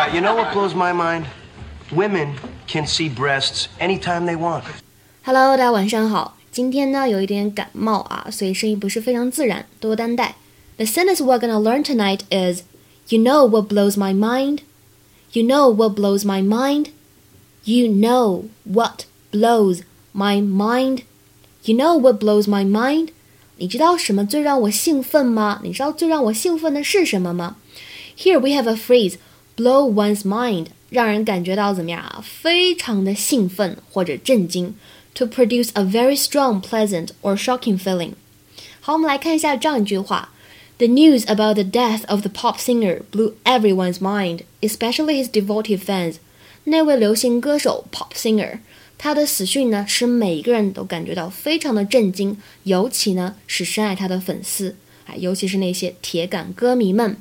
right, you know what blows my mind? Women can see breasts anytime they want. Hello，大家晚上好。今天呢有一点感冒啊，所以声音不是非常自然，多多担待。The sentence we're gonna learn tonight is, "You know what blows my mind? You know what blows my mind? You know what blows my mind? You know what blows my mind?" 你知道什么最让我兴奋吗？你知道最让我兴奋的是什么吗？Here we have a phrase, "blow one's mind." 让人感觉到怎么样啊？非常的兴奋或者震惊，to produce a very strong, pleasant or shocking feeling。好，我们来看一下这样一句话：The news about the death of the pop singer blew everyone's mind, especially his devoted fans。那位流行歌手 pop singer，他的死讯呢，使每个人都感觉到非常的震惊，尤其呢是深爱他的粉丝，啊，尤其是那些铁杆歌迷们。